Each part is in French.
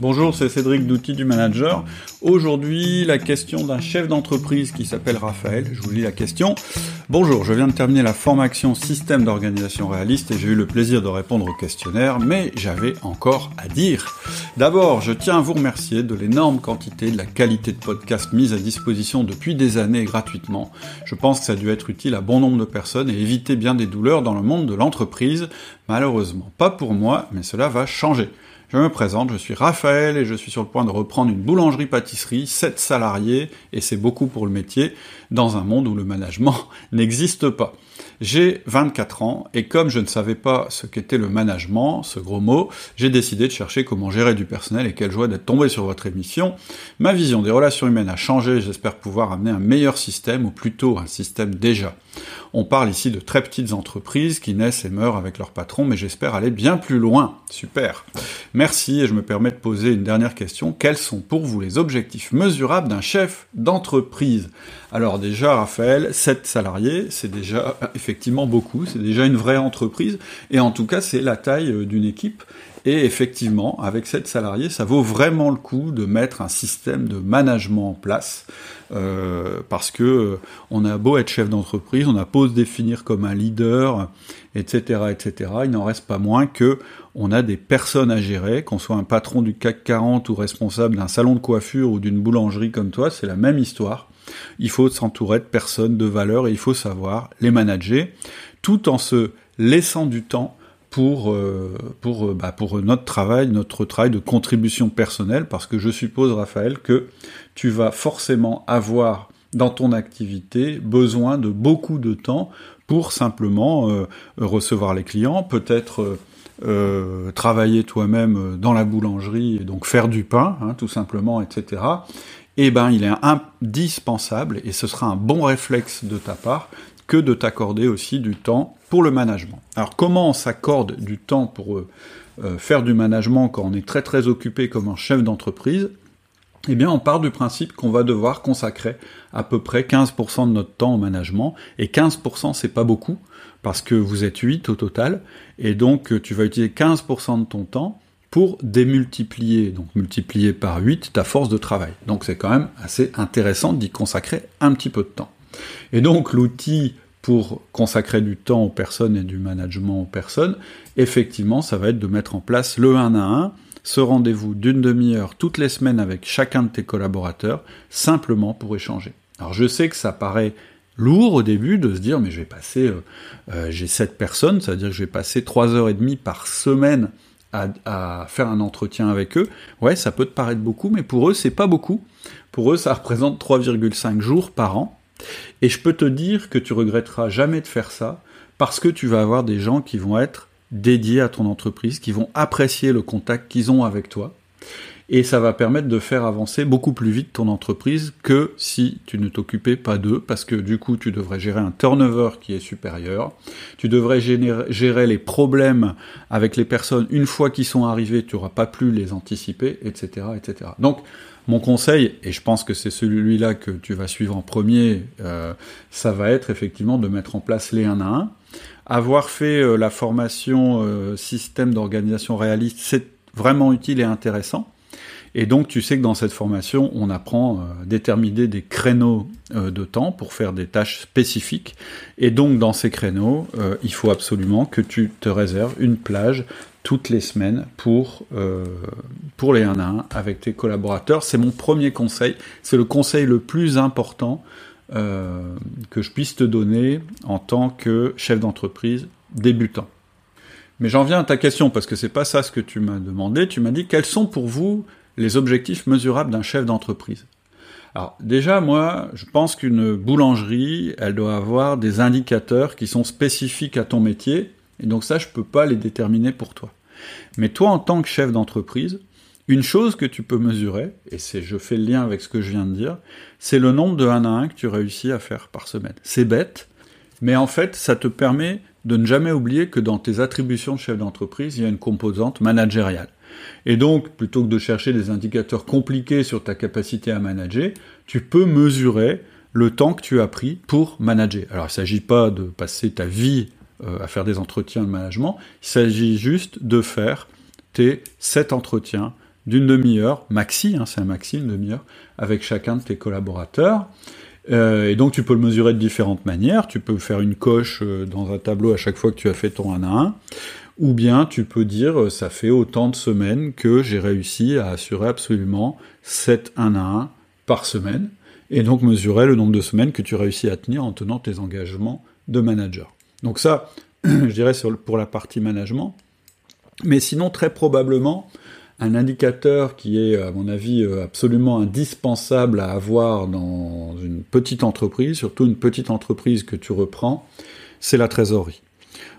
Bonjour, c'est Cédric d'Outils du Manager. Aujourd'hui, la question d'un chef d'entreprise qui s'appelle Raphaël. Je vous lis la question. Bonjour, je viens de terminer la formation système d'organisation réaliste et j'ai eu le plaisir de répondre au questionnaire, mais j'avais encore à dire. D'abord, je tiens à vous remercier de l'énorme quantité, de la qualité de podcast mise à disposition depuis des années gratuitement. Je pense que ça a dû être utile à bon nombre de personnes et éviter bien des douleurs dans le monde de l'entreprise. Malheureusement, pas pour moi, mais cela va changer. Je me présente, je suis Raphaël et je suis sur le point de reprendre une boulangerie-pâtisserie, 7 salariés, et c'est beaucoup pour le métier, dans un monde où le management n'existe pas. J'ai 24 ans et comme je ne savais pas ce qu'était le management, ce gros mot, j'ai décidé de chercher comment gérer du personnel et quelle joie d'être tombé sur votre émission. Ma vision des relations humaines a changé, j'espère pouvoir amener un meilleur système ou plutôt un système déjà. On parle ici de très petites entreprises qui naissent et meurent avec leur patron, mais j'espère aller bien plus loin. Super. Merci et je me permets de poser une dernière question. Quels sont pour vous les objectifs mesurables d'un chef d'entreprise? Alors déjà, Raphaël, 7 salariés, c'est déjà effectivement beaucoup, c'est déjà une vraie entreprise, et en tout cas c'est la taille euh, d'une équipe. Et effectivement, avec 7 salariés, ça vaut vraiment le coup de mettre un système de management en place, euh, parce que euh, on a beau être chef d'entreprise, on a beau se définir comme un leader, etc., etc. Il n'en reste pas moins que on a des personnes à gérer, qu'on soit un patron du CAC 40 ou responsable d'un salon de coiffure ou d'une boulangerie comme toi, c'est la même histoire. Il faut s'entourer de personnes de valeur et il faut savoir les manager, tout en se laissant du temps pour, euh, euh, bah, pour notre travail, notre travail de contribution personnelle, parce que je suppose, Raphaël, que tu vas forcément avoir dans ton activité besoin de beaucoup de temps pour simplement euh, recevoir les clients, peut-être travailler toi-même dans la boulangerie et donc faire du pain, hein, tout simplement, etc eh ben il est indispensable, et ce sera un bon réflexe de ta part, que de t'accorder aussi du temps pour le management. Alors comment on s'accorde du temps pour euh, euh, faire du management quand on est très très occupé comme un chef d'entreprise? Eh bien, on part du principe qu'on va devoir consacrer à peu près 15% de notre temps au management, et 15% c'est pas beaucoup, parce que vous êtes 8 au total, et donc tu vas utiliser 15% de ton temps pour démultiplier, donc multiplier par 8 ta force de travail. Donc c'est quand même assez intéressant d'y consacrer un petit peu de temps. Et donc l'outil pour consacrer du temps aux personnes et du management aux personnes, effectivement, ça va être de mettre en place le 1 à 1, ce rendez-vous d'une demi-heure toutes les semaines avec chacun de tes collaborateurs, simplement pour échanger. Alors je sais que ça paraît lourd au début de se dire mais je vais passer, euh, euh, j'ai 7 personnes, ça veut dire que je vais passer 3 heures et demie par semaine à, faire un entretien avec eux, ouais, ça peut te paraître beaucoup, mais pour eux, c'est pas beaucoup. Pour eux, ça représente 3,5 jours par an. Et je peux te dire que tu regretteras jamais de faire ça, parce que tu vas avoir des gens qui vont être dédiés à ton entreprise, qui vont apprécier le contact qu'ils ont avec toi, et ça va permettre de faire avancer beaucoup plus vite ton entreprise que si tu ne t'occupais pas d'eux, parce que du coup tu devrais gérer un turnover qui est supérieur, tu devrais gérer les problèmes avec les personnes une fois qu'ils sont arrivés, tu n'auras pas pu les anticiper, etc., etc. Donc mon conseil, et je pense que c'est celui-là que tu vas suivre en premier, euh, ça va être effectivement de mettre en place les 1 à 1. Avoir fait euh, la formation euh, système d'organisation réaliste, c'est vraiment utile et intéressant. Et donc tu sais que dans cette formation, on apprend à déterminer des créneaux euh, de temps pour faire des tâches spécifiques. Et donc dans ces créneaux, euh, il faut absolument que tu te réserves une plage toutes les semaines pour, euh, pour les 1 à 1 avec tes collaborateurs. C'est mon premier conseil. C'est le conseil le plus important que je puisse te donner en tant que chef d'entreprise débutant. Mais j'en viens à ta question parce que c'est pas ça ce que tu m'as demandé. Tu m'as dit quels sont pour vous les objectifs mesurables d'un chef d'entreprise. Alors déjà, moi, je pense qu'une boulangerie, elle doit avoir des indicateurs qui sont spécifiques à ton métier, et donc ça, je ne peux pas les déterminer pour toi. Mais toi, en tant que chef d'entreprise, une chose que tu peux mesurer, et c'est je fais le lien avec ce que je viens de dire, c'est le nombre de 1 à 1 que tu réussis à faire par semaine. C'est bête, mais en fait, ça te permet de ne jamais oublier que dans tes attributions de chef d'entreprise, il y a une composante managériale. Et donc, plutôt que de chercher des indicateurs compliqués sur ta capacité à manager, tu peux mesurer le temps que tu as pris pour manager. Alors, il ne s'agit pas de passer ta vie euh, à faire des entretiens de management, il s'agit juste de faire tes 7 entretiens d'une demi-heure, maxi, hein, c'est un maxi, une demi-heure, avec chacun de tes collaborateurs. Euh, et donc tu peux le mesurer de différentes manières. Tu peux faire une coche euh, dans un tableau à chaque fois que tu as fait ton 1 à 1. Ou bien tu peux dire euh, ça fait autant de semaines que j'ai réussi à assurer absolument 7 1 à 1 par semaine. Et donc mesurer le nombre de semaines que tu réussis à tenir en tenant tes engagements de manager. Donc ça, je dirais pour la partie management. Mais sinon, très probablement, un indicateur qui est, à mon avis, euh, absolument indispensable à avoir dans une petite entreprise, surtout une petite entreprise que tu reprends, c'est la trésorerie.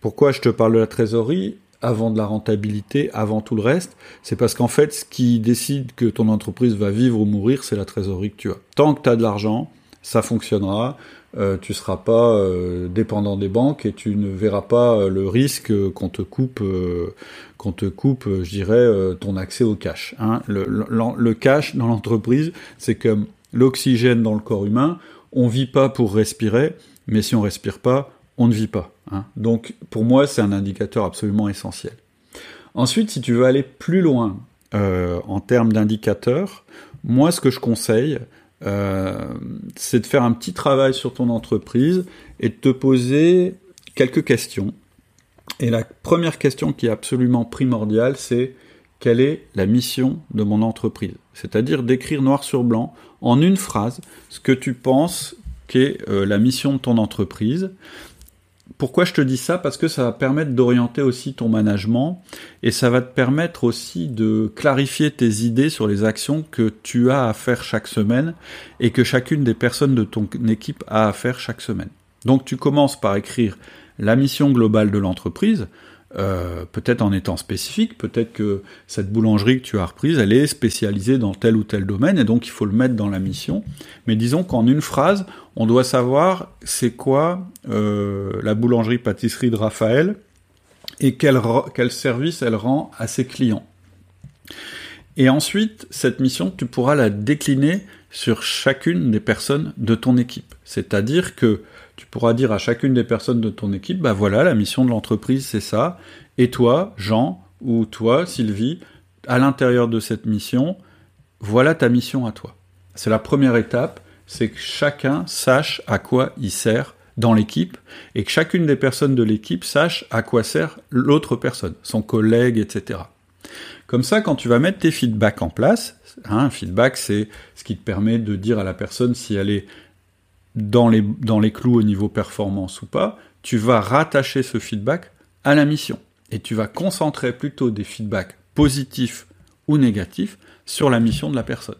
Pourquoi je te parle de la trésorerie avant de la rentabilité, avant tout le reste C'est parce qu'en fait, ce qui décide que ton entreprise va vivre ou mourir, c'est la trésorerie que tu as. Tant que tu as de l'argent, ça fonctionnera. Euh, tu seras pas euh, dépendant des banques et tu ne verras pas euh, le risque qu'on te coupe, qu'on te coupe, je dirais, ton accès au cash. Hein. Le, le, cash dans l'entreprise, c'est comme l'oxygène dans le corps humain. On vit pas pour respirer, mais si on respire pas, on ne vit pas. Hein. Donc, pour moi, c'est un indicateur absolument essentiel. Ensuite, si tu veux aller plus loin en termes d'indicateurs, moi, ce que je conseille, euh, c'est de faire un petit travail sur ton entreprise et de te poser quelques questions. Et la première question qui est absolument primordiale, c'est quelle est la mission de mon entreprise? C'est-à-dire d'écrire noir sur blanc, en une phrase, ce que tu penses qu'est euh, la mission de ton entreprise. Pourquoi je te dis ça? Parce que ça va permettre d'orienter aussi ton management et ça va te permettre aussi de clarifier tes idées sur les actions que tu as à faire chaque semaine et que chacune des personnes de ton équipe a à faire chaque semaine. Donc tu commences par écrire la mission globale de l'entreprise, euh, peut-être en étant spécifique, peut-être que cette boulangerie que tu as reprise, elle est spécialisée dans tel ou tel domaine, et donc il faut le mettre dans la mission. Mais disons qu'en une phrase, on doit savoir c'est quoi euh, la boulangerie-pâtisserie de Raphaël et quel, quel service elle rend à ses clients. Et ensuite, cette mission, tu pourras la décliner sur chacune des personnes de ton équipe. C'est-à-dire que tu pourras dire à chacune des personnes de ton équipe, bah voilà, la mission de l'entreprise, c'est ça. Et toi, Jean, ou toi, Sylvie, à l'intérieur de cette mission, voilà ta mission à toi. C'est la première étape, c'est que chacun sache à quoi il sert dans l'équipe et que chacune des personnes de l'équipe sache à quoi sert l'autre personne, son collègue, etc. Comme ça, quand tu vas mettre tes feedbacks en place, hein, un feedback c'est ce qui te permet de dire à la personne si elle est dans les, clous au niveau performance ou pas, tu vas rattacher ce feedback à la mission. Et tu vas concentrer plutôt des feedbacks positifs ou négatifs sur la mission de la personne,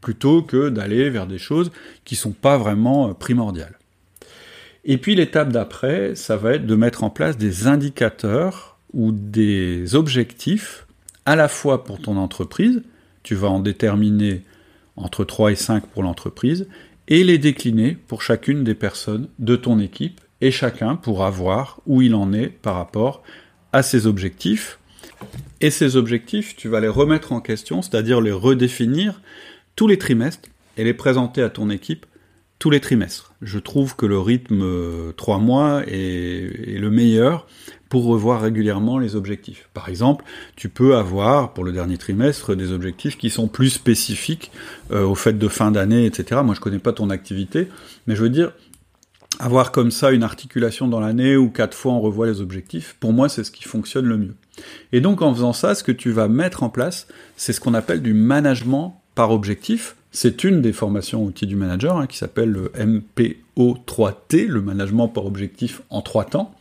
plutôt que d'aller vers des choses qui sont pas vraiment euh, primordiales. Et puis l'étape d'après, ça va être de mettre en place des indicateurs ou des objectifs à la fois pour ton entreprise, tu vas en déterminer entre 3 et 5 pour l'entreprise, et les décliner pour chacune des personnes de ton équipe et chacun pourra voir où il en est par rapport à ses objectifs. Et ces objectifs, tu vas les remettre en question, c'est-à-dire les redéfinir tous les trimestres et les présenter à ton équipe tous les trimestres. Je trouve que le rythme 3 euh, mois est, est, le meilleur pour revoir régulièrement les objectifs. Par exemple, tu peux avoir pour le dernier trimestre des objectifs qui sont plus spécifiques euh, au fait de fin d'année, etc. Moi, je connais pas ton activité, mais je veux dire avoir comme ça une articulation dans l'année où quatre fois on revoit les objectifs. Pour moi, c'est ce qui fonctionne le mieux. Et donc, en faisant ça, ce que tu vas mettre en place, c'est ce qu'on appelle du management par objectif. C'est une des formations outils du manager hein, qui s'appelle le MPO3T, le management par objectif en trois temps.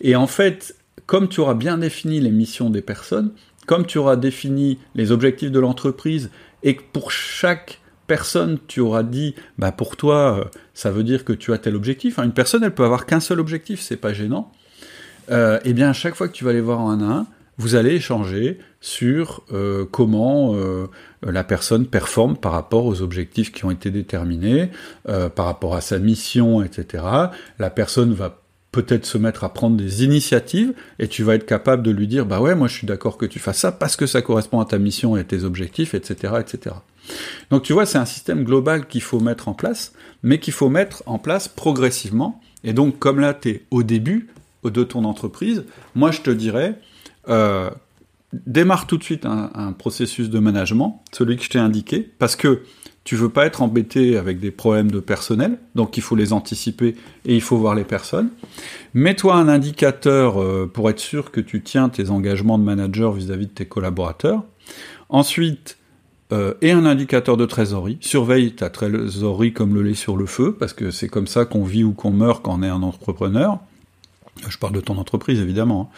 Et en fait, comme tu auras bien défini les missions des personnes, comme tu auras défini les objectifs de l'entreprise, et que pour chaque personne, tu auras dit, bah pour toi, euh, ça veut dire que tu as tel objectif. une personne, elle peut avoir qu'un seul objectif, c'est pas gênant. Euh, et bien, à chaque fois que tu vas les voir en un à un, vous allez échanger sur euh, comment la personne performe par rapport aux objectifs qui ont été déterminés, par rapport à sa mission, etc. La personne va peut-être se mettre à prendre des initiatives et tu vas être capable de lui dire bah ouais moi je suis d'accord que tu fasses ça parce que ça correspond à ta mission et à tes objectifs etc etc donc tu vois c'est un système global qu'il faut mettre en place mais qu'il faut mettre en place progressivement et donc comme là tu es au début de ton entreprise moi je te dirais euh, démarre tout de suite un, processus de management, celui que je t'ai indiqué, parce que tu veux pas être embêté avec des problèmes de personnel, donc il faut les anticiper et il faut voir les personnes. Mets-toi un indicateur euh, pour être sûr que tu tiens tes engagements de manager vis-à-vis de tes collaborateurs. Ensuite, euh, et un indicateur de trésorerie. Surveille ta trésorerie comme le lait sur le feu, parce que c'est comme ça qu'on vit ou qu'on meurt quand on est un entrepreneur. Je parle de ton entreprise, évidemment.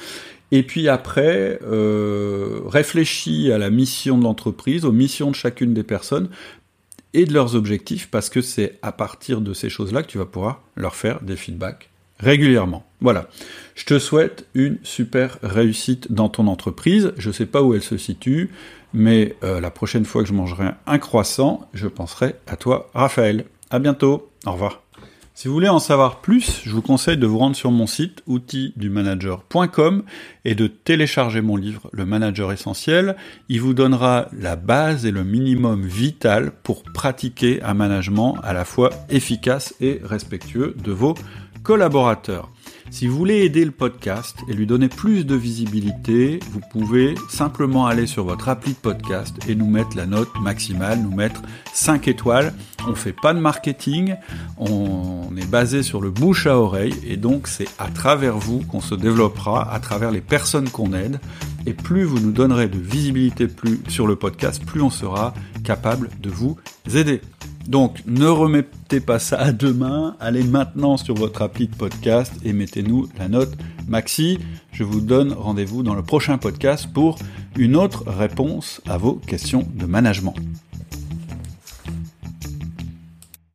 Et puis après, euh, réfléchis à la mission de l'entreprise, aux missions de chacune des personnes, et de leurs objectifs parce que c'est à partir de ces choses-là que tu vas pouvoir leur faire des feedbacks régulièrement. Voilà. Je te souhaite une super réussite dans ton entreprise. Je ne sais pas où elle se situe, mais euh, la prochaine fois que je mangerai un croissant, je penserai à toi, Raphaël. À bientôt. Au revoir. Si vous voulez en savoir plus, je vous conseille de vous rendre sur mon site outildumanager.com et de télécharger mon livre Le Manager Essentiel. Il vous donnera la base et le minimum vital pour pratiquer un management à la fois efficace et respectueux de vos collaborateurs. Si vous voulez aider le podcast et lui donner plus de visibilité, vous pouvez simplement aller sur votre appli de podcast et nous mettre la note maximale, nous mettre 5 étoiles. On fait pas de marketing, on est basé sur le bouche à oreille et donc c'est à travers vous qu'on se développera, à travers les personnes qu'on aide. Et plus vous nous donnerez de visibilité plus sur le podcast, plus on sera capable de vous aider. Donc ne remettez pas ça à demain, allez maintenant sur votre appli de podcast et mettez-nous la note maxi. Je vous donne rendez-vous dans le prochain podcast pour une autre réponse à vos questions de management.